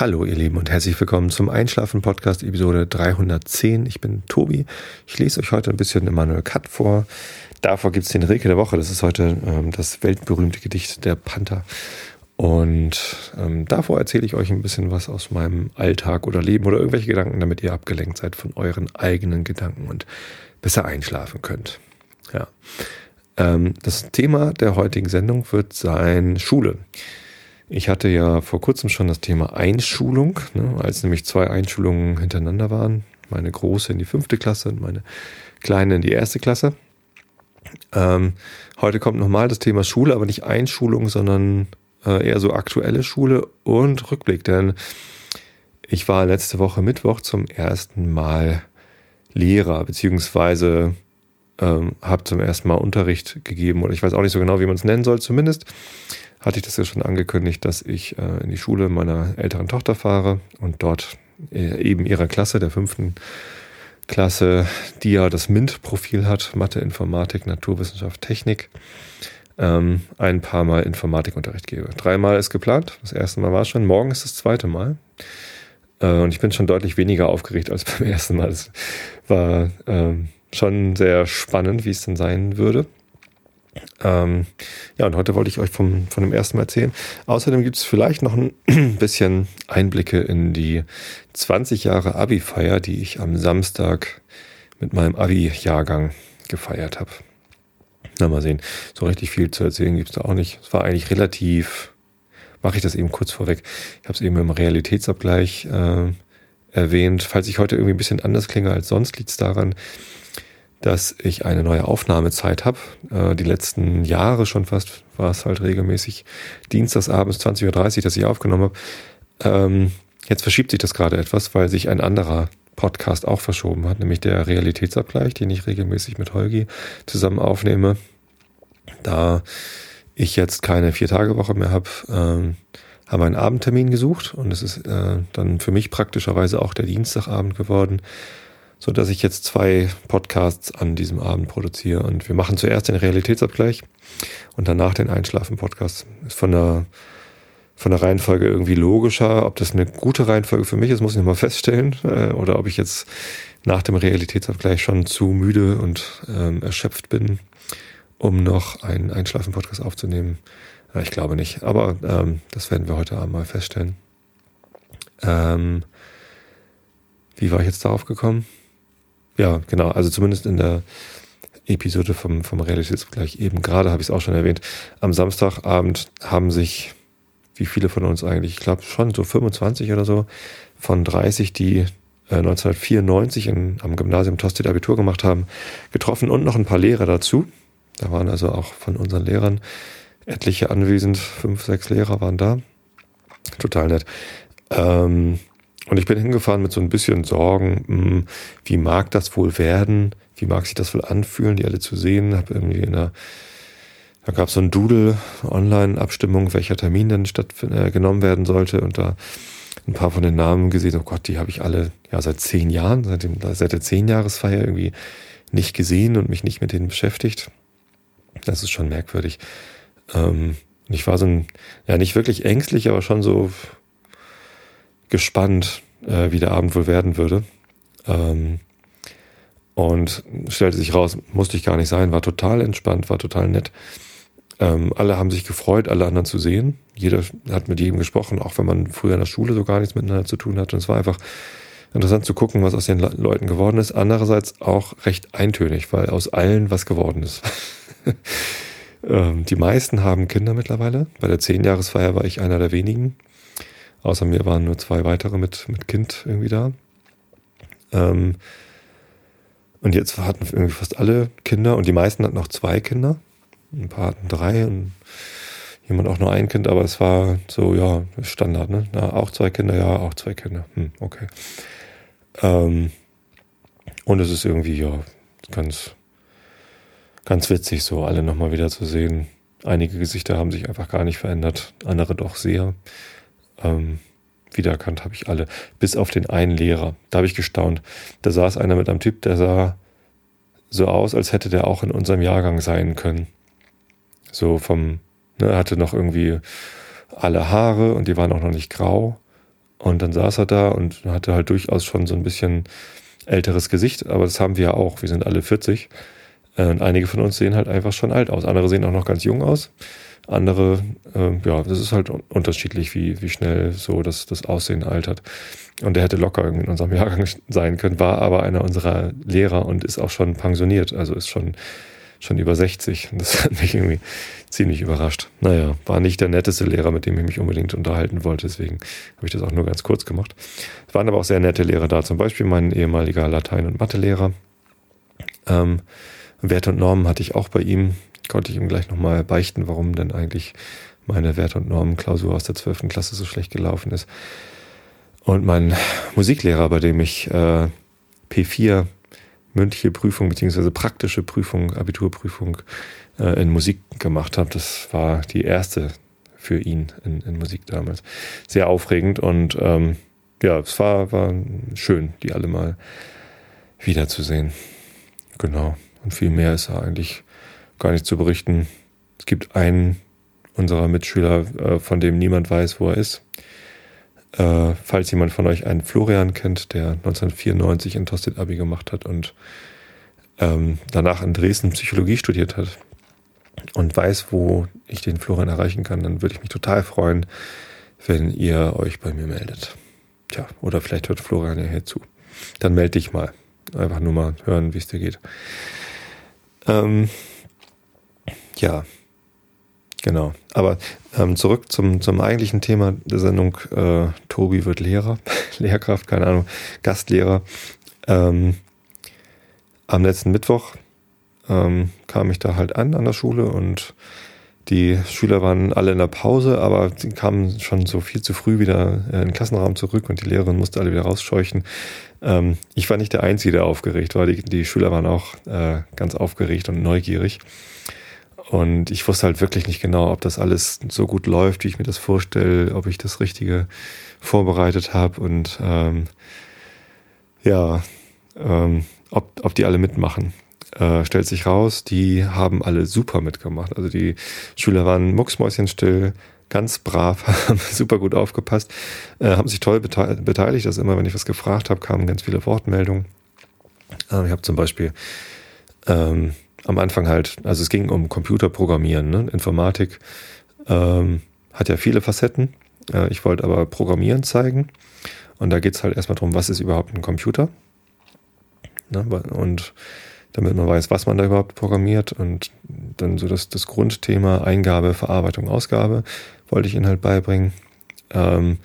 Hallo ihr Lieben und herzlich willkommen zum Einschlafen Podcast Episode 310. Ich bin Tobi. Ich lese euch heute ein bisschen Immanuel Kant vor. Davor gibt es den Rilke der Woche. Das ist heute ähm, das weltberühmte Gedicht der Panther. Und ähm, davor erzähle ich euch ein bisschen was aus meinem Alltag oder Leben oder irgendwelche Gedanken, damit ihr abgelenkt seid von euren eigenen Gedanken und besser einschlafen könnt. Ja. Ähm, das Thema der heutigen Sendung wird sein Schule. Ich hatte ja vor kurzem schon das Thema Einschulung, ne, als nämlich zwei Einschulungen hintereinander waren. Meine große in die fünfte Klasse und meine kleine in die erste Klasse. Ähm, heute kommt nochmal das Thema Schule, aber nicht Einschulung, sondern äh, eher so aktuelle Schule und Rückblick. Denn ich war letzte Woche Mittwoch zum ersten Mal Lehrer, beziehungsweise ähm, habe zum ersten Mal Unterricht gegeben. Oder ich weiß auch nicht so genau, wie man es nennen soll. Zumindest hatte ich das ja schon angekündigt, dass ich äh, in die Schule meiner älteren Tochter fahre und dort äh, eben ihrer Klasse, der fünften Klasse, die ja das MINT-Profil hat, Mathe, Informatik, Naturwissenschaft, Technik, ähm, ein paar Mal Informatikunterricht gebe. Dreimal ist geplant, das erste Mal war schon, morgen ist das zweite Mal. Äh, und ich bin schon deutlich weniger aufgeregt als beim ersten Mal. Es war ähm, schon sehr spannend, wie es denn sein würde. Ähm, ja, und heute wollte ich euch vom, von dem ersten Mal erzählen. Außerdem gibt es vielleicht noch ein bisschen Einblicke in die 20 Jahre Abi-Feier, die ich am Samstag mit meinem Abi-Jahrgang gefeiert habe. Na, mal sehen. So richtig viel zu erzählen gibt es da auch nicht. Es war eigentlich relativ, mache ich das eben kurz vorweg. Ich habe es eben im Realitätsabgleich äh, erwähnt. Falls ich heute irgendwie ein bisschen anders klinge als sonst, liegt es daran, dass ich eine neue Aufnahmezeit habe. Äh, die letzten Jahre schon fast war es halt regelmäßig dienstagsabends 20.30 Uhr, dass ich aufgenommen habe. Ähm, jetzt verschiebt sich das gerade etwas, weil sich ein anderer Podcast auch verschoben hat, nämlich der Realitätsabgleich, den ich regelmäßig mit Holgi zusammen aufnehme. Da ich jetzt keine Vier-Tage-Woche mehr habe, ähm, haben wir einen Abendtermin gesucht und es ist äh, dann für mich praktischerweise auch der Dienstagabend geworden so dass ich jetzt zwei Podcasts an diesem Abend produziere. Und wir machen zuerst den Realitätsabgleich und danach den Einschlafen-Podcast. Ist von der, von der Reihenfolge irgendwie logischer. Ob das eine gute Reihenfolge für mich ist, muss ich nochmal feststellen. Äh, oder ob ich jetzt nach dem Realitätsabgleich schon zu müde und ähm, erschöpft bin, um noch einen Einschlafen-Podcast aufzunehmen. Äh, ich glaube nicht. Aber ähm, das werden wir heute Abend mal feststellen. Ähm, wie war ich jetzt darauf gekommen? Ja, genau. Also zumindest in der Episode vom, vom Realitätsvergleich eben gerade habe ich es auch schon erwähnt. Am Samstagabend haben sich, wie viele von uns eigentlich, ich glaube schon so 25 oder so, von 30, die äh, 1994 in, am Gymnasium Tosted Abitur gemacht haben, getroffen und noch ein paar Lehrer dazu. Da waren also auch von unseren Lehrern etliche anwesend, fünf, sechs Lehrer waren da. Total nett. Ähm, und ich bin hingefahren mit so ein bisschen Sorgen, mh, hm, wie mag das wohl werden? Wie mag sich das wohl anfühlen, die alle zu sehen? Hab irgendwie in der, da gab es so ein Doodle, Online-Abstimmung, welcher Termin denn statt äh, genommen werden sollte. Und da ein paar von den Namen gesehen, oh Gott, die habe ich alle ja seit zehn Jahren, seit, dem, seit der Zehnjahresfeier irgendwie nicht gesehen und mich nicht mit denen beschäftigt. Das ist schon merkwürdig. Ähm, ich war so ein, ja nicht wirklich ängstlich, aber schon so, gespannt, äh, wie der Abend wohl werden würde. Ähm, und stellte sich raus, musste ich gar nicht sein, war total entspannt, war total nett. Ähm, alle haben sich gefreut, alle anderen zu sehen. Jeder hat mit jedem gesprochen, auch wenn man früher in der Schule so gar nichts miteinander zu tun hatte. Und es war einfach interessant zu gucken, was aus den Leuten geworden ist. Andererseits auch recht eintönig, weil aus allen was geworden ist. ähm, die meisten haben Kinder mittlerweile. Bei der Zehnjahresfeier war ich einer der wenigen. Außer mir waren nur zwei weitere mit, mit Kind irgendwie da. Ähm, und jetzt hatten irgendwie fast alle Kinder und die meisten hatten auch zwei Kinder. Ein paar hatten drei und jemand auch nur ein Kind, aber es war so, ja, Standard, ne? Na, auch zwei Kinder, ja, auch zwei Kinder. Hm, okay. Ähm, und es ist irgendwie, ja, ganz, ganz witzig, so alle nochmal wieder zu sehen. Einige Gesichter haben sich einfach gar nicht verändert, andere doch sehr. Ähm, wiedererkannt habe ich alle, bis auf den einen Lehrer. Da habe ich gestaunt. Da saß einer mit einem Typ, der sah so aus, als hätte der auch in unserem Jahrgang sein können. So vom, ne, er hatte noch irgendwie alle Haare und die waren auch noch nicht grau. Und dann saß er da und hatte halt durchaus schon so ein bisschen älteres Gesicht, aber das haben wir ja auch. Wir sind alle 40. Äh, und einige von uns sehen halt einfach schon alt aus. Andere sehen auch noch ganz jung aus. Andere, äh, ja, das ist halt unterschiedlich, wie, wie schnell so das, das Aussehen altert. Und der hätte locker in unserem Jahrgang sein können, war aber einer unserer Lehrer und ist auch schon pensioniert, also ist schon, schon über 60. Das hat mich irgendwie ziemlich überrascht. Naja, war nicht der netteste Lehrer, mit dem ich mich unbedingt unterhalten wollte, deswegen habe ich das auch nur ganz kurz gemacht. Es waren aber auch sehr nette Lehrer da, zum Beispiel mein ehemaliger Latein- und Mathelehrer. Ähm, Werte und Normen hatte ich auch bei ihm, konnte ich ihm gleich nochmal beichten, warum denn eigentlich meine Werte- und Normen-Klausur aus der 12. Klasse so schlecht gelaufen ist. Und mein Musiklehrer, bei dem ich äh, P4 mündliche Prüfung beziehungsweise praktische Prüfung, Abiturprüfung äh, in Musik gemacht habe, das war die erste für ihn in, in Musik damals. Sehr aufregend und ähm, ja, es war, war schön, die alle mal wiederzusehen. Genau. Und viel mehr ist da eigentlich gar nicht zu berichten. Es gibt einen unserer Mitschüler, äh, von dem niemand weiß, wo er ist. Äh, falls jemand von euch einen Florian kennt, der 1994 in Tosted Abi gemacht hat und ähm, danach in Dresden Psychologie studiert hat und weiß, wo ich den Florian erreichen kann, dann würde ich mich total freuen, wenn ihr euch bei mir meldet. Tja, oder vielleicht hört Florian ja hier zu. Dann melde dich mal. Einfach nur mal hören, wie es dir geht. Ähm, ja, Genau. Aber ähm, zurück zum, zum eigentlichen Thema der Sendung. Äh, Tobi wird Lehrer, Lehrkraft, keine Ahnung, Gastlehrer. Ähm, am letzten Mittwoch ähm, kam ich da halt an an der Schule und die Schüler waren alle in der Pause, aber sie kamen schon so viel zu früh wieder in den Klassenraum zurück und die Lehrerin musste alle wieder rausscheuchen. Ähm, ich war nicht der Einzige, der aufgeregt war. Die, die Schüler waren auch äh, ganz aufgeregt und neugierig. Und ich wusste halt wirklich nicht genau, ob das alles so gut läuft, wie ich mir das vorstelle, ob ich das Richtige vorbereitet habe und ähm, ja, ähm, ob, ob die alle mitmachen. Äh, stellt sich raus, die haben alle super mitgemacht. Also die Schüler waren mucksmäuschenstill, ganz brav, haben super gut aufgepasst, äh, haben sich toll beteiligt. Also immer, wenn ich was gefragt habe, kamen ganz viele Wortmeldungen. Äh, ich habe zum Beispiel ähm, am Anfang halt, also es ging um Computerprogrammieren, ne? Informatik ähm, hat ja viele Facetten. Äh, ich wollte aber Programmieren zeigen. Und da geht es halt erstmal darum, was ist überhaupt ein Computer? Ne? Und damit man weiß, was man da überhaupt programmiert und dann so das, das Grundthema Eingabe, Verarbeitung, Ausgabe wollte ich ihnen halt beibringen. Ähm,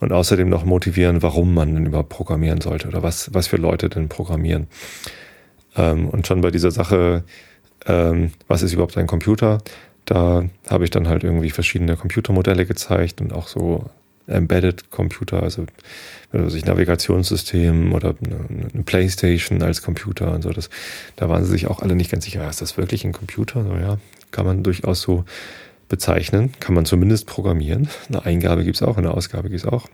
und außerdem noch motivieren, warum man denn überhaupt programmieren sollte oder was, was für Leute denn programmieren. Ähm, und schon bei dieser Sache, ähm, was ist überhaupt ein Computer, da habe ich dann halt irgendwie verschiedene Computermodelle gezeigt und auch so Embedded Computer, also, also ich Navigationssystem oder eine, Playstation als Computer und so. Das, da waren sie sich auch alle nicht ganz sicher, ist das wirklich ein Computer? So, ja, kann man durchaus so bezeichnen, kann man zumindest programmieren. Eine Eingabe gibt es auch, eine Ausgabe gibt es auch.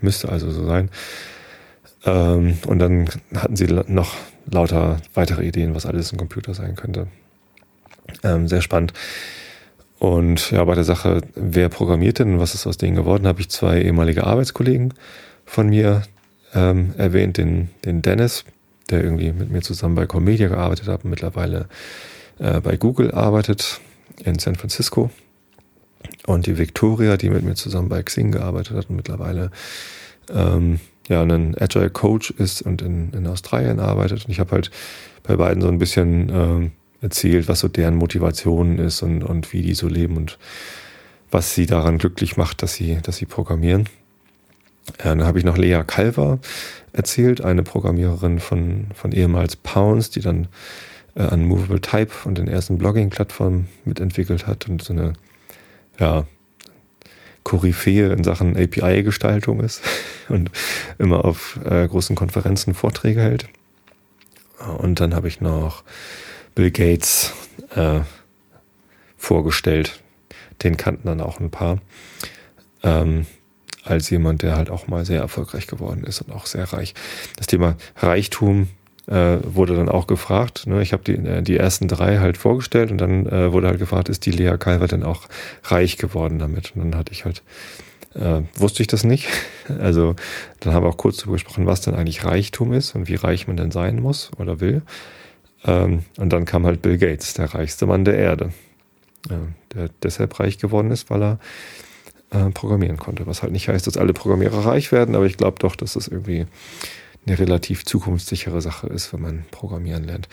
Müsste also so sein. Ähm, und dann hatten sie noch lauter weitere Ideen, was alles ein Computer sein könnte. Ähm, sehr spannend. Und ja, bei der Sache, wer programmiert denn und was ist aus denen geworden, habe ich zwei ehemalige Arbeitskollegen von mir ähm, erwähnt, den, den Dennis, der irgendwie mit mir zusammen bei Comedia gearbeitet hat und mittlerweile äh, bei Google arbeitet in San Francisco. Und die Victoria, die mit mir zusammen bei Xing gearbeitet hat und mittlerweile ähm, ja ein Agile Coach ist und in, in Australien arbeitet. Und ich habe halt bei beiden so ein bisschen ähm, erzählt, was so deren Motivation ist und, und wie die so leben und was sie daran glücklich macht, dass sie, dass sie programmieren. Ja, dann habe ich noch Lea Calver erzählt, eine Programmiererin von, von ehemals Pounds, die dann äh, an Movable Type und den ersten Blogging-Plattformen mitentwickelt hat und so eine ja, Koryphäe in Sachen API-Gestaltung ist und immer auf äh, großen Konferenzen Vorträge hält. Und dann habe ich noch Bill Gates äh, vorgestellt. Den kannten dann auch ein paar. Ähm, als jemand, der halt auch mal sehr erfolgreich geworden ist und auch sehr reich. Das Thema Reichtum äh, wurde dann auch gefragt. Ne? Ich habe die, äh, die ersten drei halt vorgestellt und dann äh, wurde halt gefragt, ist die Lea Calver denn auch reich geworden damit? Und dann hatte ich halt äh, wusste ich das nicht. Also dann haben wir auch kurz darüber gesprochen, was denn eigentlich Reichtum ist und wie reich man denn sein muss oder will. Ähm, und dann kam halt Bill Gates, der reichste Mann der Erde, äh, der deshalb reich geworden ist, weil er äh, programmieren konnte. Was halt nicht heißt, dass alle Programmierer reich werden, aber ich glaube doch, dass das irgendwie eine relativ zukunftssichere Sache ist, wenn man programmieren lernt.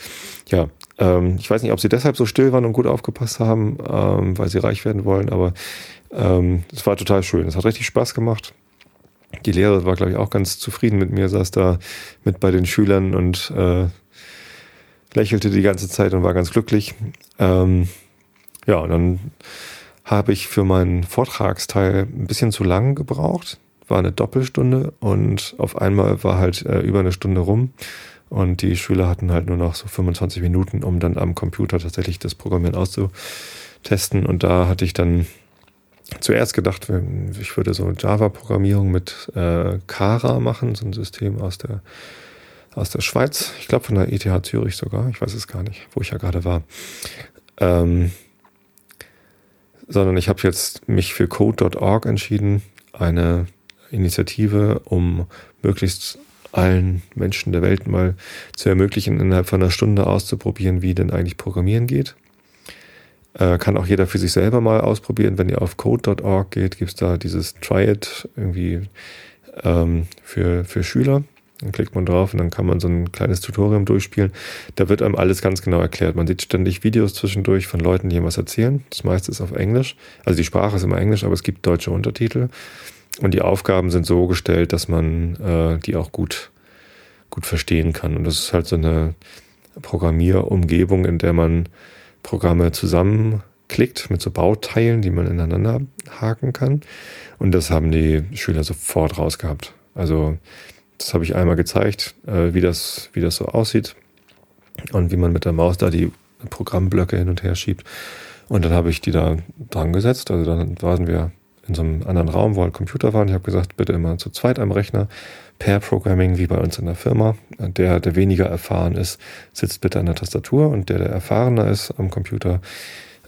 Ja, ähm, ich weiß nicht, ob sie deshalb so still waren und gut aufgepasst haben, ähm, weil sie reich werden wollen, aber ähm, es war total schön. Es hat richtig Spaß gemacht. Die Lehrerin war, glaube ich, auch ganz zufrieden mit mir, saß da mit bei den Schülern und äh, lächelte die ganze Zeit und war ganz glücklich. Ähm, ja, und dann habe ich für meinen Vortragsteil ein bisschen zu lang gebraucht. War eine Doppelstunde und auf einmal war halt äh, über eine Stunde rum und die Schüler hatten halt nur noch so 25 Minuten, um dann am Computer tatsächlich das Programmieren auszutesten. Und da hatte ich dann zuerst gedacht, ich würde so Java-Programmierung mit äh, Kara machen, so ein System aus der aus der Schweiz, ich glaube von der ETH Zürich sogar, ich weiß es gar nicht, wo ich ja gerade war. Ähm, sondern ich habe jetzt mich für Code.org entschieden, eine Initiative, um möglichst allen Menschen der Welt mal zu ermöglichen, innerhalb von einer Stunde auszuprobieren, wie denn eigentlich Programmieren geht. Äh, kann auch jeder für sich selber mal ausprobieren. Wenn ihr auf code.org geht, gibt es da dieses Try It irgendwie ähm, für, für Schüler. Dann klickt man drauf und dann kann man so ein kleines Tutorium durchspielen. Da wird einem alles ganz genau erklärt. Man sieht ständig Videos zwischendurch von Leuten, die was erzählen. Das meiste ist auf Englisch. Also die Sprache ist immer Englisch, aber es gibt deutsche Untertitel. Und die Aufgaben sind so gestellt, dass man äh, die auch gut, gut verstehen kann. Und das ist halt so eine Programmierumgebung, in der man Programme zusammenklickt mit so Bauteilen, die man ineinander haken kann. Und das haben die Schüler sofort rausgehabt. Also das habe ich einmal gezeigt, äh, wie, das, wie das so aussieht und wie man mit der Maus da die Programmblöcke hin und her schiebt. Und dann habe ich die da dran gesetzt. Also dann waren wir in so einem anderen Raum, wo halt Computer waren. Ich habe gesagt, bitte immer zu zweit am Rechner. Pair Programming, wie bei uns in der Firma. Der, der weniger erfahren ist, sitzt bitte an der Tastatur und der, der erfahrener ist am Computer,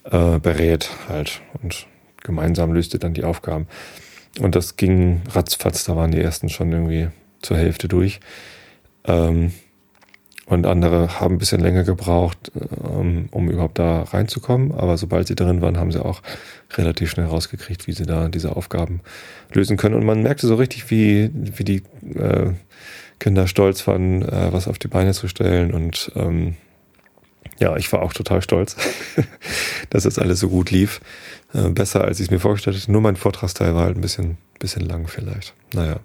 äh, berät halt und gemeinsam löst ihr dann die Aufgaben. Und das ging ratzfatz, da waren die ersten schon irgendwie zur Hälfte durch. Ähm, und andere haben ein bisschen länger gebraucht, ähm, um überhaupt da reinzukommen. Aber sobald sie drin waren, haben sie auch relativ schnell rausgekriegt, wie sie da diese Aufgaben lösen können. Und man merkte so richtig, wie, wie die äh, Kinder stolz waren, äh, was auf die Beine zu stellen. Und ähm, ja, ich war auch total stolz, dass das alles so gut lief. Äh, besser, als ich es mir vorgestellt hatte. Nur mein Vortragsteil war halt ein bisschen, bisschen lang vielleicht. Naja.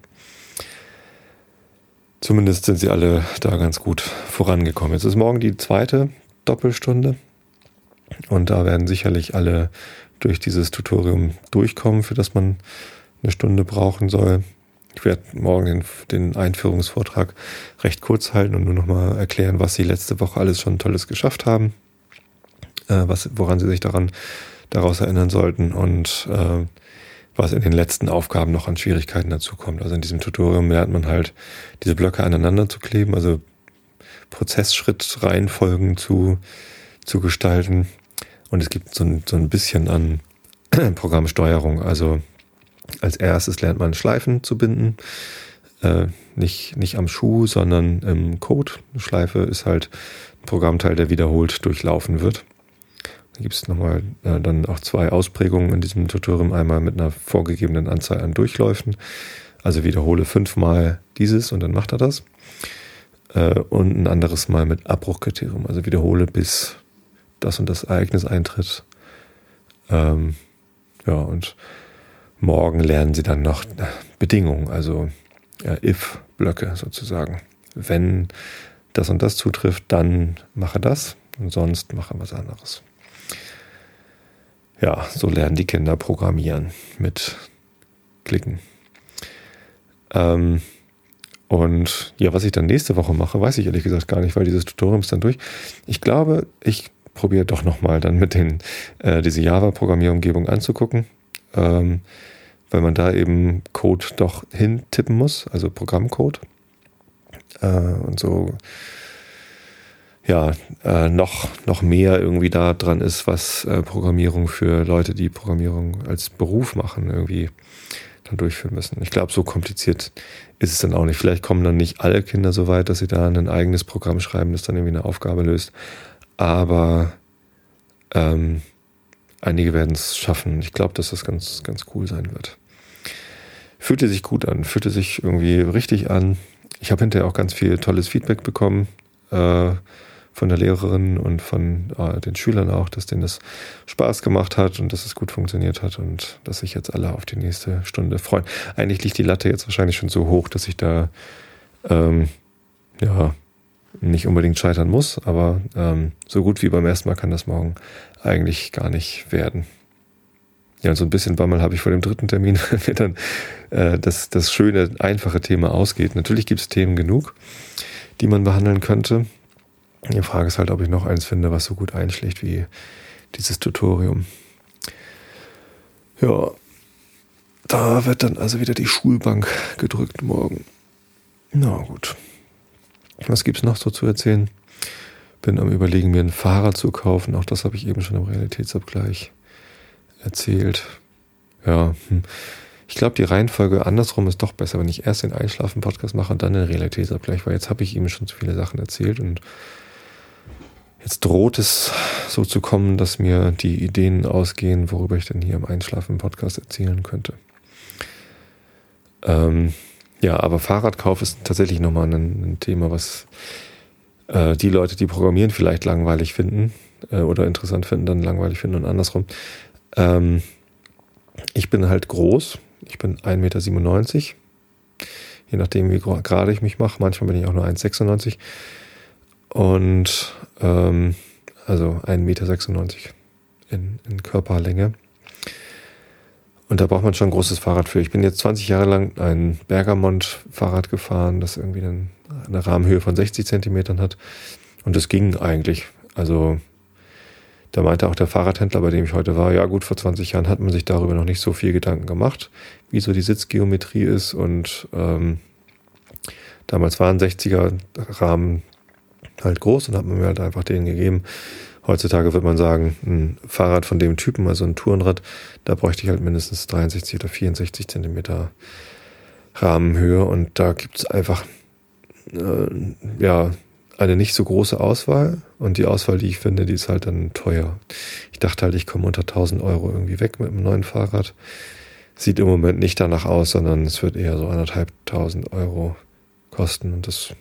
Zumindest sind sie alle da ganz gut vorangekommen. Jetzt ist morgen die zweite Doppelstunde und da werden sicherlich alle durch dieses Tutorium durchkommen, für das man eine Stunde brauchen soll. Ich werde morgen den, Einführungsvortrag recht kurz halten und nur nochmal erklären, was sie letzte Woche alles schon Tolles geschafft haben, äh, was, woran sie sich daran daraus erinnern sollten und äh, was in den letzten Aufgaben noch an Schwierigkeiten dazu kommt. Also in diesem Tutorium lernt man halt, diese Blöcke aneinander zu kleben, also Prozessschrittreihenfolgen zu, zu gestalten. Und es gibt so ein, so ein bisschen an Programmsteuerung. Also als erstes lernt man Schleifen zu binden. Äh, nicht, nicht am Schuh, sondern im Code. Eine Schleife ist halt ein Programmteil, der wiederholt durchlaufen wird. Gibt es nochmal äh, dann auch zwei Ausprägungen in diesem Tutorium. Einmal mit einer vorgegebenen Anzahl an Durchläufen. Also wiederhole fünfmal dieses und dann macht er das. Äh, und ein anderes Mal mit Abbruchkriterium. Also wiederhole bis das und das Ereignis eintritt. Ähm, ja, und morgen lernen sie dann noch Bedingungen, also ja, if-Blöcke sozusagen. Wenn das und das zutrifft, dann mache das und sonst mache was anderes ja, so lernen die Kinder programmieren mit Klicken. Ähm, und ja, was ich dann nächste Woche mache, weiß ich ehrlich gesagt gar nicht, weil dieses Tutorium ist dann durch. Ich glaube, ich probiere doch nochmal dann mit den, äh, diese Java-Programmierumgebung anzugucken, ähm, weil man da eben Code doch hintippen muss, also Programmcode. Äh, und so ja, äh, noch, noch mehr irgendwie da dran ist, was äh, Programmierung für Leute, die Programmierung als Beruf machen, irgendwie dann durchführen müssen. Ich glaube, so kompliziert ist es dann auch nicht. Vielleicht kommen dann nicht alle Kinder so weit, dass sie da ein eigenes Programm schreiben, das dann irgendwie eine Aufgabe löst. Aber ähm, einige werden es schaffen. Ich glaube, dass das ganz, ganz cool sein wird. Fühlte sich gut an, fühlte sich irgendwie richtig an. Ich habe hinterher auch ganz viel tolles Feedback bekommen. Äh, von der Lehrerin und von äh, den Schülern auch, dass denen das Spaß gemacht hat und dass es gut funktioniert hat und dass sich jetzt alle auf die nächste Stunde freuen. Eigentlich liegt die Latte jetzt wahrscheinlich schon so hoch, dass ich da ähm, ja nicht unbedingt scheitern muss, aber ähm, so gut wie beim ersten Mal kann das morgen eigentlich gar nicht werden. Ja, und so ein bisschen Bammel habe ich vor dem dritten Termin, wenn dann äh, das, das schöne, einfache Thema ausgeht. Natürlich gibt es Themen genug, die man behandeln könnte. Die Frage ist halt, ob ich noch eins finde, was so gut einschlägt wie dieses Tutorium. Ja, da wird dann also wieder die Schulbank gedrückt morgen. Na gut. Was gibt's noch so zu erzählen? Bin am überlegen, mir ein Fahrrad zu kaufen. Auch das habe ich eben schon im Realitätsabgleich erzählt. Ja, hm. ich glaube, die Reihenfolge andersrum ist doch besser, wenn ich erst den Einschlafen-Podcast mache und dann den Realitätsabgleich, weil jetzt habe ich eben schon zu viele Sachen erzählt und Jetzt droht es so zu kommen, dass mir die Ideen ausgehen, worüber ich denn hier im Einschlafen Podcast erzählen könnte. Ähm, ja, aber Fahrradkauf ist tatsächlich nochmal ein, ein Thema, was äh, die Leute, die programmieren, vielleicht langweilig finden äh, oder interessant finden, dann langweilig finden und andersrum. Ähm, ich bin halt groß. Ich bin 1,97 Meter. Je nachdem, wie gerade ich mich mache. Manchmal bin ich auch nur 1,96 und ähm, also 1,96 Meter in, in Körperlänge. Und da braucht man schon ein großes Fahrrad für. Ich bin jetzt 20 Jahre lang ein Bergamont-Fahrrad gefahren, das irgendwie eine, eine Rahmenhöhe von 60 Zentimetern hat. Und das ging eigentlich. Also da meinte auch der Fahrradhändler, bei dem ich heute war, ja gut, vor 20 Jahren hat man sich darüber noch nicht so viel Gedanken gemacht, wie so die Sitzgeometrie ist. Und ähm, damals waren 60er Rahmen halt groß und hat man mir halt einfach den gegeben. Heutzutage würde man sagen, ein Fahrrad von dem Typen, also ein Tourenrad, da bräuchte ich halt mindestens 63 oder 64 Zentimeter Rahmenhöhe und da gibt es einfach äh, ja eine nicht so große Auswahl und die Auswahl, die ich finde, die ist halt dann teuer. Ich dachte halt, ich komme unter 1000 Euro irgendwie weg mit einem neuen Fahrrad. Sieht im Moment nicht danach aus, sondern es wird eher so anderthalb tausend Euro kosten und das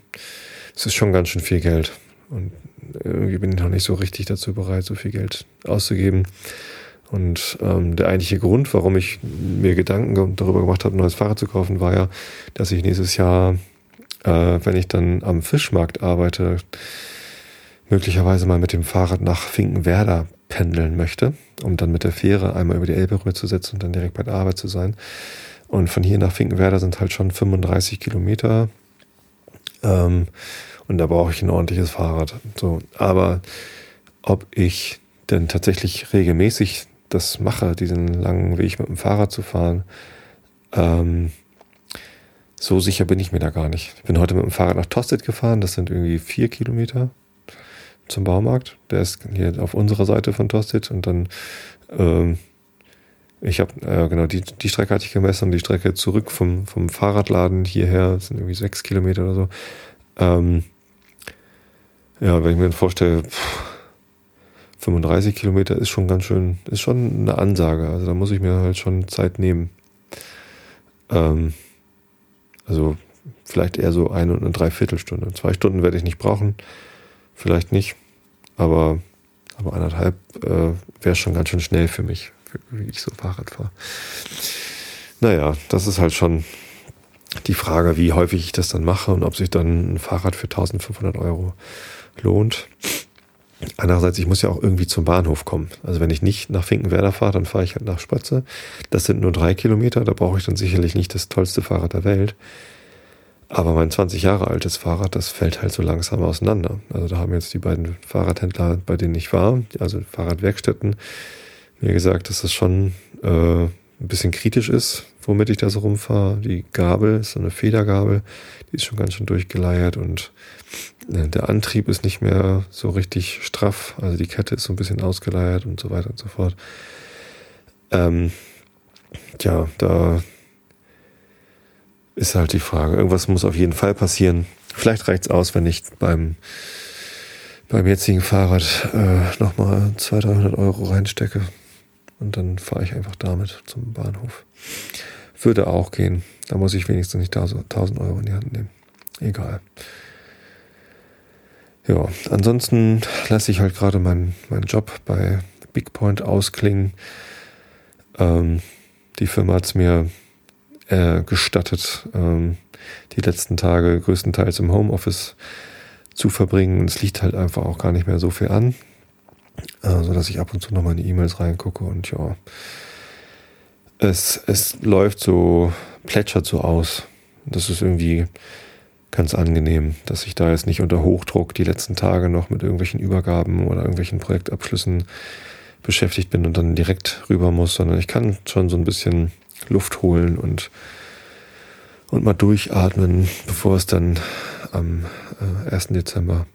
es ist schon ganz schön viel Geld. Und irgendwie bin ich noch nicht so richtig dazu bereit, so viel Geld auszugeben. Und ähm, der eigentliche Grund, warum ich mir Gedanken darüber gemacht habe, ein neues Fahrrad zu kaufen, war ja, dass ich nächstes Jahr, äh, wenn ich dann am Fischmarkt arbeite, möglicherweise mal mit dem Fahrrad nach Finkenwerder pendeln möchte, um dann mit der Fähre einmal über die Elbe rüber zu setzen und dann direkt bei der Arbeit zu sein. Und von hier nach Finkenwerder sind halt schon 35 Kilometer ähm, und da brauche ich ein ordentliches Fahrrad. So, aber ob ich denn tatsächlich regelmäßig das mache, diesen langen Weg mit dem Fahrrad zu fahren, ähm, so sicher bin ich mir da gar nicht. Ich bin heute mit dem Fahrrad nach Tosted gefahren, das sind irgendwie vier Kilometer zum Baumarkt. Der ist hier auf unserer Seite von Tosted und dann, ähm, ich habe, äh, genau, die, die Strecke hatte ich gemessen und die Strecke zurück vom, vom Fahrradladen hierher, sind irgendwie sechs Kilometer oder so. Ähm, ja, wenn ich mir vorstelle, 35 Kilometer ist schon ganz schön, ist schon eine Ansage. Also da muss ich mir halt schon Zeit nehmen. Ähm, also vielleicht eher so eine und eine Dreiviertelstunde. Zwei Stunden werde ich nicht brauchen, vielleicht nicht, aber, aber anderthalb äh, wäre schon ganz schön schnell für mich, wie ich so Fahrrad fahre. Naja, das ist halt schon die Frage, wie häufig ich das dann mache und ob sich dann ein Fahrrad für 1500 Euro lohnt. Andererseits, ich muss ja auch irgendwie zum Bahnhof kommen. Also wenn ich nicht nach Finkenwerder fahre, dann fahre ich halt nach Spatze. Das sind nur drei Kilometer, da brauche ich dann sicherlich nicht das tollste Fahrrad der Welt. Aber mein 20 Jahre altes Fahrrad, das fällt halt so langsam auseinander. Also da haben jetzt die beiden Fahrradhändler, bei denen ich war, also Fahrradwerkstätten, mir gesagt, dass das schon äh, ein bisschen kritisch ist, womit ich da so rumfahre. Die Gabel ist so eine Federgabel, die ist schon ganz schön durchgeleiert und äh, der Antrieb ist nicht mehr so richtig straff, also die Kette ist so ein bisschen ausgeleiert und so weiter und so fort. Ähm, ja, da ist halt die Frage. Irgendwas muss auf jeden Fall passieren. Vielleicht reicht's aus, wenn ich beim, beim jetzigen Fahrrad äh, nochmal 200, 300 Euro reinstecke. Und dann fahre ich einfach damit zum Bahnhof. Würde auch gehen. Da muss ich wenigstens nicht 1000 Euro in die Hand nehmen. Egal. Ja, ansonsten lasse ich halt gerade meinen mein Job bei Bigpoint ausklingen. Ähm, die Firma hat es mir äh, gestattet, ähm, die letzten Tage größtenteils im Homeoffice zu verbringen. Es liegt halt einfach auch gar nicht mehr so viel an, äh, so dass ich ab und zu nochmal in die E-Mails reingucke und ja, es, es läuft so, plätschert so aus. Das ist irgendwie ganz angenehm, dass ich da jetzt nicht unter Hochdruck die letzten Tage noch mit irgendwelchen Übergaben oder irgendwelchen Projektabschlüssen beschäftigt bin und dann direkt rüber muss, sondern ich kann schon so ein bisschen Luft holen und, und mal durchatmen, bevor es dann am äh, 1. Dezember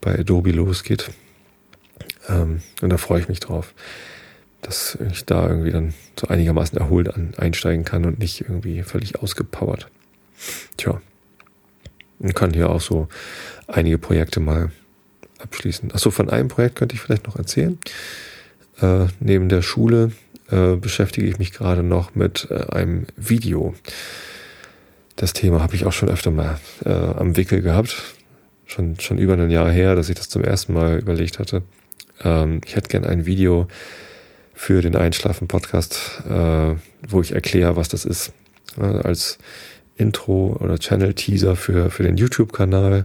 bei Adobe losgeht. Ähm, und da freue ich mich drauf, dass ich da irgendwie dann so einigermaßen erholt an, einsteigen kann und nicht irgendwie völlig ausgepowert. Tja, und kann hier auch so einige Projekte mal abschließen. Achso, von einem Projekt könnte ich vielleicht noch erzählen. Äh, neben der Schule äh, beschäftige ich mich gerade noch mit äh, einem Video. Das Thema habe ich auch schon öfter mal äh, am Wickel gehabt. Schon, schon über ein Jahr her, dass ich das zum ersten Mal überlegt hatte. Ähm, ich hätte gern ein Video für den Einschlafen-Podcast, äh, wo ich erkläre, was das ist. als Intro oder Channel-Teaser für, für den YouTube-Kanal.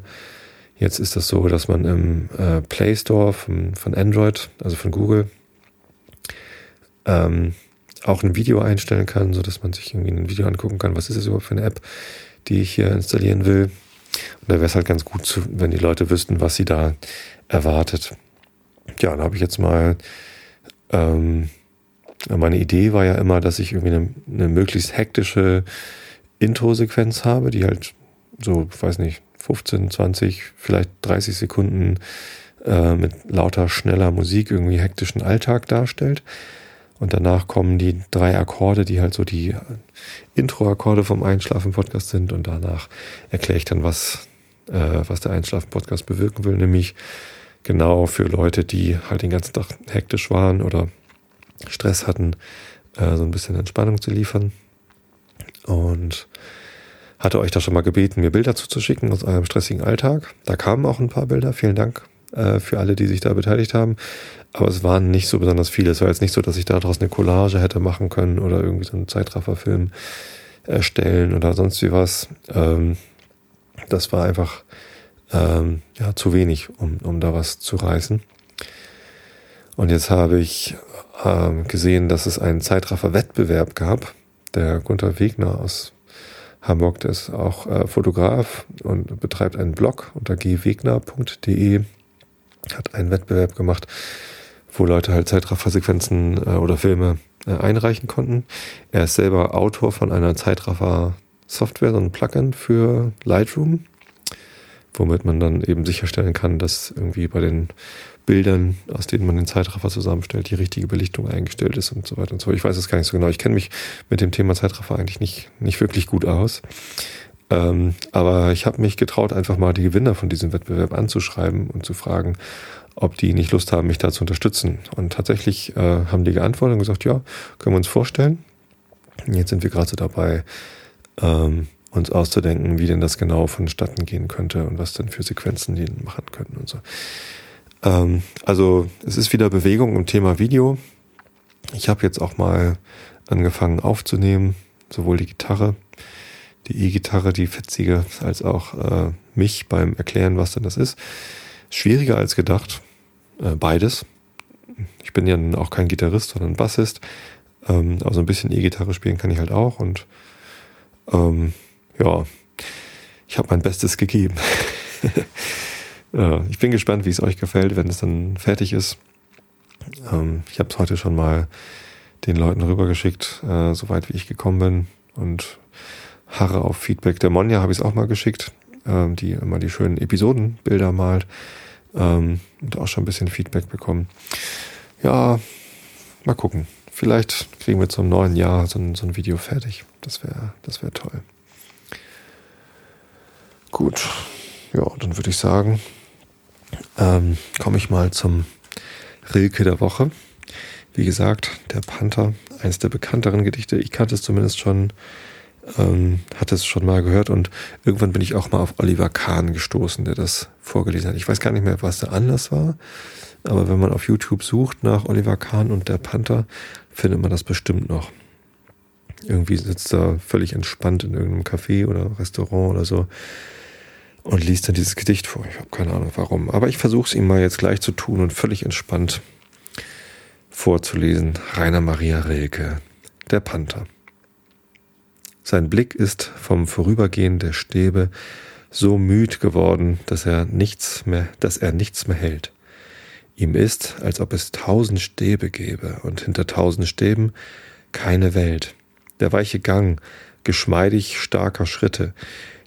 Jetzt ist das so, dass man im äh, Play Store von, von Android, also von Google, ähm, auch ein Video einstellen kann, so dass man sich irgendwie ein Video angucken kann, was ist das überhaupt für eine App, die ich hier installieren will. Und da wäre es halt ganz gut, wenn die Leute wüssten, was sie da erwartet. Ja, da habe ich jetzt mal, ähm, meine Idee war ja immer, dass ich irgendwie eine, eine möglichst hektische Intro-Sequenz habe, die halt so, weiß nicht, 15, 20, vielleicht 30 Sekunden äh, mit lauter, schneller Musik irgendwie hektischen Alltag darstellt. Und danach kommen die drei Akkorde, die halt so die Intro-Akkorde vom Einschlafen-Podcast sind. Und danach erkläre ich dann, was, äh, was der Einschlafen-Podcast bewirken will. Nämlich genau für Leute, die halt den ganzen Tag hektisch waren oder Stress hatten, äh, so ein bisschen Entspannung zu liefern. Und hatte euch da schon mal gebeten, mir Bilder zuzuschicken aus eurem stressigen Alltag. Da kamen auch ein paar Bilder. Vielen Dank äh, für alle, die sich da beteiligt haben. Aber es waren nicht so besonders viele. Es war jetzt nicht so, dass ich daraus eine Collage hätte machen können oder irgendwie so einen Zeitrafferfilm erstellen oder sonst wie was. Ähm, das war einfach ähm, ja, zu wenig, um, um da was zu reißen. Und jetzt habe ich ähm, gesehen, dass es einen Zeitraffer-Wettbewerb gab. Der Gunther Wegner aus Hamburg, der ist auch äh, Fotograf und betreibt einen Blog unter gwegner.de, hat einen Wettbewerb gemacht wo Leute halt Zeitraffer-Sequenzen äh, oder Filme äh, einreichen konnten. Er ist selber Autor von einer Zeitraffer-Software, so ein Plugin für Lightroom, womit man dann eben sicherstellen kann, dass irgendwie bei den Bildern, aus denen man den Zeitraffer zusammenstellt, die richtige Belichtung eingestellt ist und so weiter und so. Ich weiß es gar nicht so genau. Ich kenne mich mit dem Thema Zeitraffer eigentlich nicht, nicht wirklich gut aus. Ähm, aber ich habe mich getraut, einfach mal die Gewinner von diesem Wettbewerb anzuschreiben und zu fragen, ob die nicht Lust haben, mich da zu unterstützen. Und tatsächlich äh, haben die geantwortet und gesagt, ja, können wir uns vorstellen. Jetzt sind wir gerade so dabei, ähm, uns auszudenken, wie denn das genau vonstatten gehen könnte und was denn für Sequenzen die machen könnten und so. Ähm, also es ist wieder Bewegung im Thema Video. Ich habe jetzt auch mal angefangen aufzunehmen, sowohl die Gitarre, die E-Gitarre, die fetzige, als auch äh, mich beim Erklären, was denn das ist. Schwieriger als gedacht, äh, beides. Ich bin ja auch kein Gitarrist, sondern Bassist. Ähm, aber so ein bisschen E-Gitarre spielen kann ich halt auch. Und ähm, ja, ich habe mein Bestes gegeben. ich bin gespannt, wie es euch gefällt, wenn es dann fertig ist. Ähm, ich habe es heute schon mal den Leuten rübergeschickt, äh, soweit wie ich gekommen bin. Und harre auf Feedback. Der Monja habe ich es auch mal geschickt, ähm, die immer die schönen Episodenbilder malt ähm, und auch schon ein bisschen Feedback bekommen. Ja, mal gucken. Vielleicht kriegen wir zum neuen Jahr so ein, so ein Video fertig. Das wäre das wäre toll. Gut, ja, dann würde ich sagen, ähm, komme ich mal zum Rilke der Woche. Wie gesagt, der Panther, eines der bekannteren Gedichte. Ich kannte es zumindest schon, ähm, hatte es schon mal gehört und irgendwann bin ich auch mal auf Oliver Kahn gestoßen, der das vorgelesen hat. Ich weiß gar nicht mehr, was der Anlass war, aber wenn man auf YouTube sucht nach Oliver Kahn und der Panther, findet man das bestimmt noch. Irgendwie sitzt er völlig entspannt in irgendeinem Café oder Restaurant oder so und liest dann dieses Gedicht vor. Ich habe keine Ahnung warum. Aber ich versuche es ihm mal jetzt gleich zu tun und völlig entspannt vorzulesen. Rainer Maria Rilke, der Panther. Sein Blick ist vom Vorübergehen der Stäbe so müd geworden, dass er nichts mehr, dass er nichts mehr hält. Ihm ist, als ob es tausend Stäbe gäbe und hinter tausend Stäben keine Welt. Der weiche Gang geschmeidig starker Schritte,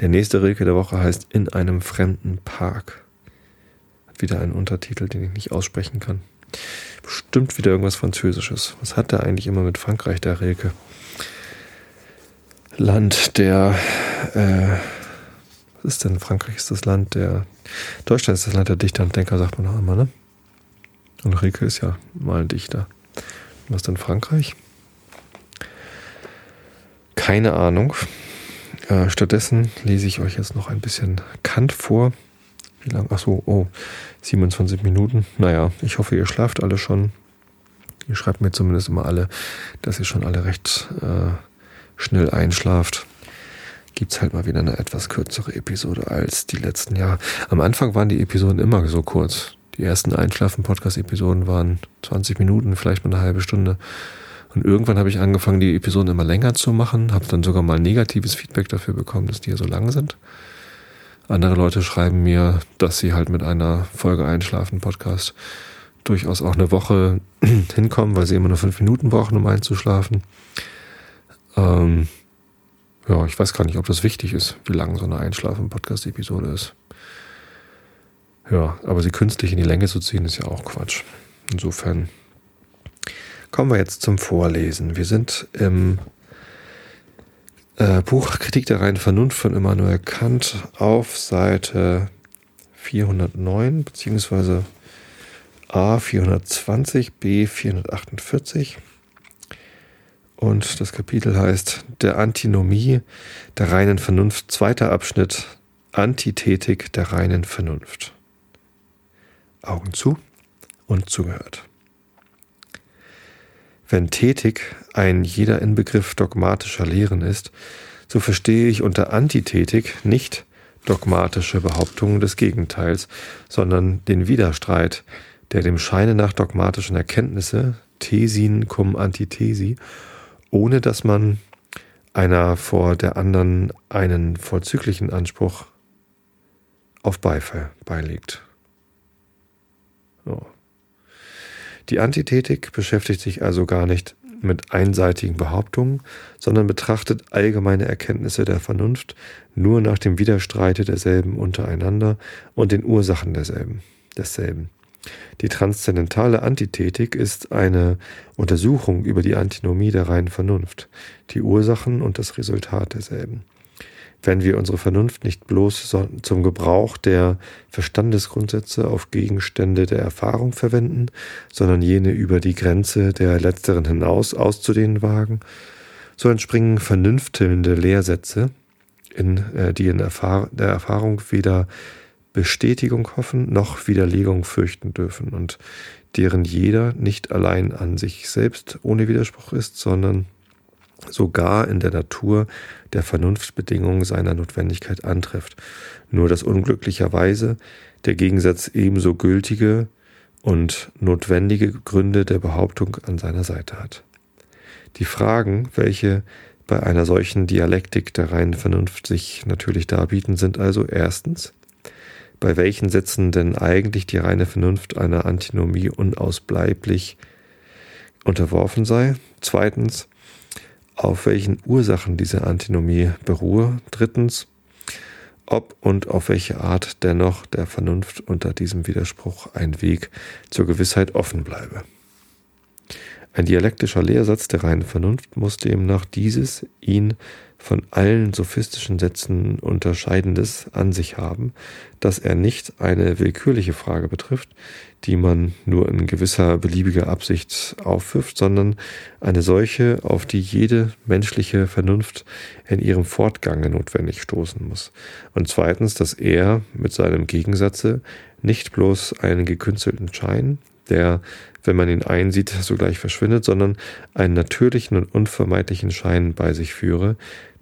Der nächste Rilke der Woche heißt In einem fremden Park. Hat wieder einen Untertitel, den ich nicht aussprechen kann. Bestimmt wieder irgendwas Französisches. Was hat der eigentlich immer mit Frankreich, der Rilke? Land der, äh, was ist denn Frankreich? Ist das Land der, Deutschland ist das Land der Dichter und Denker, sagt man auch immer, ne? Und Rilke ist ja mal ein Dichter. Was denn Frankreich? Keine Ahnung. Äh, stattdessen lese ich euch jetzt noch ein bisschen Kant vor. Wie lang? Achso, oh, 27 Minuten. Naja, ich hoffe, ihr schlaft alle schon. Ihr schreibt mir zumindest immer alle, dass ihr schon alle recht äh, schnell einschlaft. Gibt es halt mal wieder eine etwas kürzere Episode als die letzten Jahre. Am Anfang waren die Episoden immer so kurz. Die ersten Einschlafen-Podcast-Episoden waren 20 Minuten, vielleicht mal eine halbe Stunde. Und irgendwann habe ich angefangen, die Episoden immer länger zu machen, habe dann sogar mal negatives Feedback dafür bekommen, dass die ja so lang sind. Andere Leute schreiben mir, dass sie halt mit einer Folge Einschlafen Podcast durchaus auch eine Woche hinkommen, weil sie immer nur fünf Minuten brauchen, um einzuschlafen. Ähm, ja, ich weiß gar nicht, ob das wichtig ist, wie lang so eine Einschlafen-Podcast-Episode ist. Ja, aber sie künstlich in die Länge zu ziehen, ist ja auch Quatsch. Insofern Kommen wir jetzt zum Vorlesen. Wir sind im äh, Buch Kritik der reinen Vernunft von Immanuel Kant auf Seite 409 beziehungsweise A 420, B 448. Und das Kapitel heißt Der Antinomie der reinen Vernunft, zweiter Abschnitt, Antithetik der reinen Vernunft. Augen zu und zugehört. Wenn tätig ein jeder Inbegriff dogmatischer Lehren ist, so verstehe ich unter Antithetik nicht dogmatische Behauptungen des Gegenteils, sondern den Widerstreit, der dem Scheine nach dogmatischen Erkenntnisse, Thesin cum Antithesi, ohne dass man einer vor der anderen einen vorzüglichen Anspruch auf Beifall beilegt. So. Die Antithetik beschäftigt sich also gar nicht mit einseitigen Behauptungen, sondern betrachtet allgemeine Erkenntnisse der Vernunft nur nach dem Widerstreite derselben untereinander und den Ursachen derselben, desselben. Die transzendentale Antithetik ist eine Untersuchung über die Antinomie der reinen Vernunft, die Ursachen und das Resultat derselben wenn wir unsere Vernunft nicht bloß zum Gebrauch der Verstandesgrundsätze auf Gegenstände der Erfahrung verwenden, sondern jene über die Grenze der letzteren hinaus auszudehnen wagen, so entspringen vernünftelnde Lehrsätze, in, äh, die in Erfahr der Erfahrung weder Bestätigung hoffen noch Widerlegung fürchten dürfen und deren jeder nicht allein an sich selbst ohne Widerspruch ist, sondern sogar in der Natur der Vernunftbedingungen seiner Notwendigkeit antrifft, nur dass unglücklicherweise der Gegensatz ebenso gültige und notwendige Gründe der Behauptung an seiner Seite hat. Die Fragen, welche bei einer solchen Dialektik der reinen Vernunft sich natürlich darbieten, sind also erstens, bei welchen Sätzen denn eigentlich die reine Vernunft einer Antinomie unausbleiblich unterworfen sei. Zweitens, auf welchen Ursachen diese Antinomie beruhe. Drittens, ob und auf welche Art dennoch der Vernunft unter diesem Widerspruch ein Weg zur Gewissheit offen bleibe. Ein dialektischer Lehrsatz der reinen Vernunft muss demnach dieses ihn von allen sophistischen Sätzen unterscheidendes an sich haben, dass er nicht eine willkürliche Frage betrifft, die man nur in gewisser beliebiger Absicht aufwirft, sondern eine solche, auf die jede menschliche Vernunft in ihrem Fortgange notwendig stoßen muss. Und zweitens, dass er mit seinem Gegensatze nicht bloß einen gekünstelten Schein, der, wenn man ihn einsieht, sogleich verschwindet, sondern einen natürlichen und unvermeidlichen Schein bei sich führe,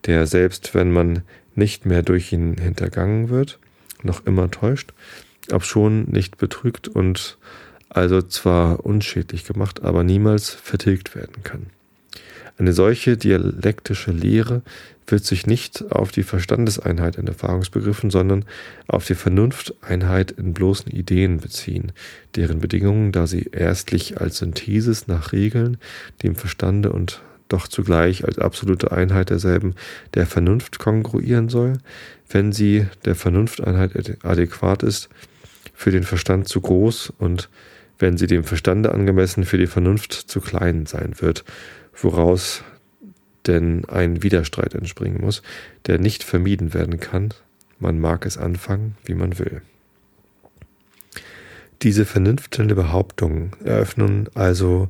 der selbst wenn man nicht mehr durch ihn hintergangen wird, noch immer täuscht, obschon nicht betrügt und also zwar unschädlich gemacht, aber niemals vertilgt werden kann. Eine solche dialektische Lehre wird sich nicht auf die Verstandeseinheit in Erfahrungsbegriffen, sondern auf die Vernunfteinheit in bloßen Ideen beziehen, deren Bedingungen, da sie erstlich als Synthesis nach Regeln, dem Verstande und doch zugleich als absolute Einheit derselben der Vernunft kongruieren soll, wenn sie der Vernunfteinheit adäquat ist, für den Verstand zu groß und wenn sie dem Verstande angemessen für die Vernunft zu klein sein wird, woraus denn ein Widerstreit entspringen muss, der nicht vermieden werden kann, man mag es anfangen, wie man will. Diese vernünftelnde Behauptungen eröffnen also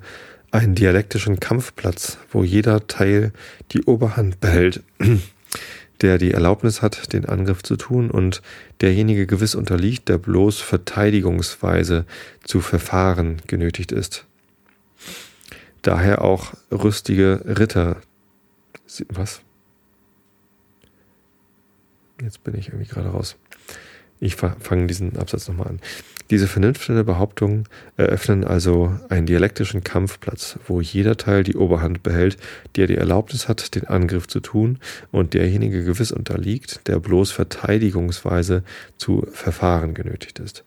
einen dialektischen Kampfplatz, wo jeder Teil die Oberhand behält, der die Erlaubnis hat, den Angriff zu tun und derjenige gewiss unterliegt, der bloß verteidigungsweise zu verfahren genötigt ist. Daher auch rüstige Ritter. Was? Jetzt bin ich irgendwie gerade raus. Ich fange diesen Absatz nochmal an. Diese vernünftige Behauptungen eröffnen also einen dialektischen Kampfplatz, wo jeder Teil die Oberhand behält, der die Erlaubnis hat, den Angriff zu tun, und derjenige gewiss unterliegt, der bloß verteidigungsweise zu verfahren genötigt ist.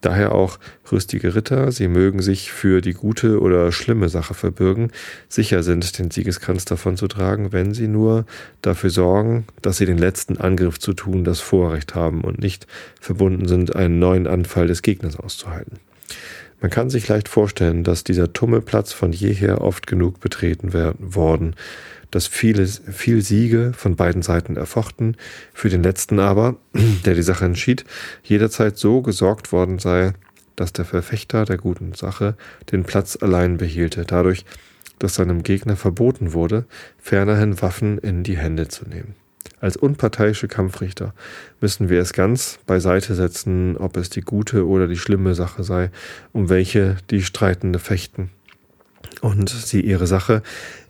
Daher auch rüstige Ritter, sie mögen sich für die gute oder schlimme Sache verbürgen, sicher sind, den Siegeskranz davon zu tragen, wenn sie nur dafür sorgen, dass sie den letzten Angriff zu tun das Vorrecht haben und nicht verbunden sind, einen neuen Anfall des Gegners auszuhalten. Man kann sich leicht vorstellen, dass dieser Tummelplatz von jeher oft genug betreten werden worden, dass viele, viel Siege von beiden Seiten erfochten, für den letzten aber, der die Sache entschied, jederzeit so gesorgt worden sei, dass der Verfechter der guten Sache den Platz allein behielte, dadurch, dass seinem Gegner verboten wurde, fernerhin Waffen in die Hände zu nehmen. Als unparteiische Kampfrichter müssen wir es ganz beiseite setzen, ob es die gute oder die schlimme Sache sei, um welche die Streitende fechten, und sie ihre Sache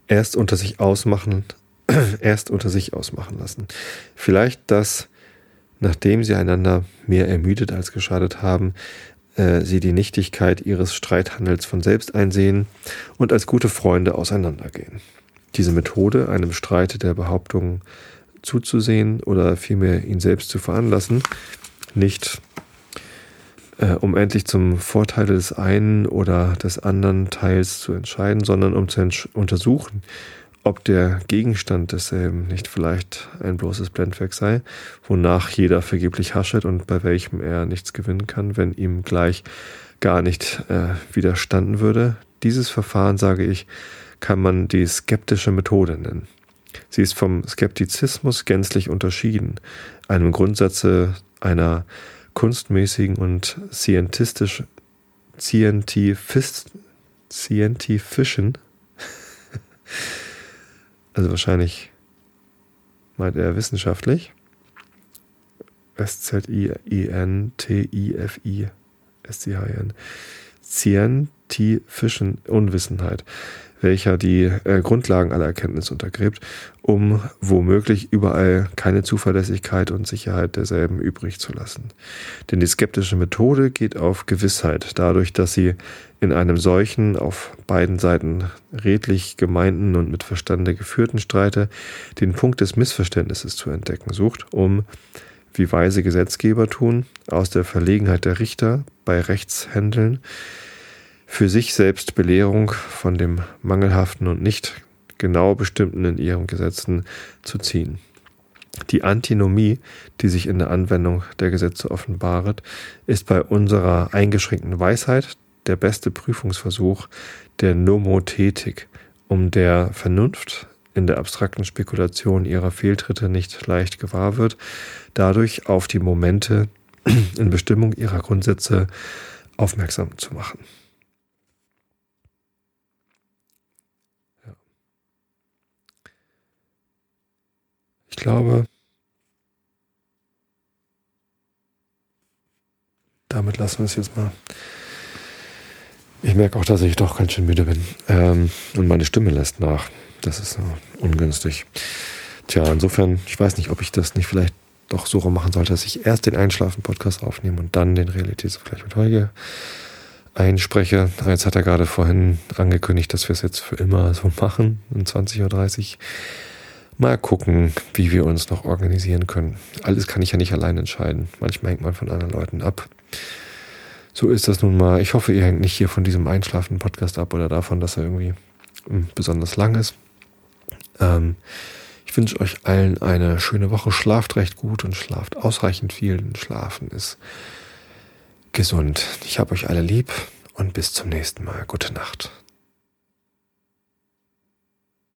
erst unter sich ausmachen, erst unter sich ausmachen lassen. Vielleicht, dass, nachdem sie einander mehr ermüdet als geschadet haben, äh, sie die Nichtigkeit ihres Streithandels von selbst einsehen und als gute Freunde auseinandergehen. Diese Methode, einem Streite der Behauptungen zuzusehen oder vielmehr ihn selbst zu veranlassen, nicht äh, um endlich zum Vorteil des einen oder des anderen Teils zu entscheiden, sondern um zu untersuchen, ob der Gegenstand desselben nicht vielleicht ein bloßes Blendwerk sei, wonach jeder vergeblich haschet und bei welchem er nichts gewinnen kann, wenn ihm gleich gar nicht äh, widerstanden würde. Dieses Verfahren, sage ich, kann man die skeptische Methode nennen. Sie ist vom Skeptizismus gänzlich unterschieden, einem Grundsatze einer kunstmäßigen und scientistisch, scientifischen, also wahrscheinlich meint er wissenschaftlich, S-Z-I-E-N-T-I-F-I, S-C-H-N, scientifischen Unwissenheit welcher die äh, Grundlagen aller Erkenntnis untergräbt, um womöglich überall keine Zuverlässigkeit und Sicherheit derselben übrig zu lassen. Denn die skeptische Methode geht auf Gewissheit, dadurch, dass sie in einem solchen, auf beiden Seiten redlich gemeinten und mit Verstande geführten Streite den Punkt des Missverständnisses zu entdecken sucht, um wie weise Gesetzgeber tun, aus der Verlegenheit der Richter bei Rechtshändeln für sich selbst Belehrung von dem Mangelhaften und nicht genau bestimmten in ihren Gesetzen zu ziehen. Die Antinomie, die sich in der Anwendung der Gesetze offenbaret, ist bei unserer eingeschränkten Weisheit der beste Prüfungsversuch der Nomothetik, um der Vernunft in der abstrakten Spekulation ihrer Fehltritte nicht leicht gewahr wird, dadurch auf die Momente in Bestimmung ihrer Grundsätze aufmerksam zu machen. glaube, damit lassen wir es jetzt mal. Ich merke auch, dass ich doch ganz schön müde bin. Ähm, und meine Stimme lässt nach. Das ist äh, ungünstig. Tja, insofern, ich weiß nicht, ob ich das nicht vielleicht doch so rum machen sollte, dass ich erst den Einschlafen-Podcast aufnehme und dann den Realitätsvergleich mit Holger einspreche. Jetzt hat er gerade vorhin angekündigt, dass wir es jetzt für immer so machen, um 20.30 Uhr. Mal gucken, wie wir uns noch organisieren können. Alles kann ich ja nicht allein entscheiden. Manchmal hängt man von anderen Leuten ab. So ist das nun mal. Ich hoffe, ihr hängt nicht hier von diesem einschlafenden Podcast ab oder davon, dass er irgendwie hm, besonders lang ist. Ähm, wünsche euch allen eine schöne Woche. Schlaft recht gut und schlaft ausreichend viel. Schlafen ist gesund. Ich habe euch alle lieb und bis zum nächsten Mal. Gute Nacht.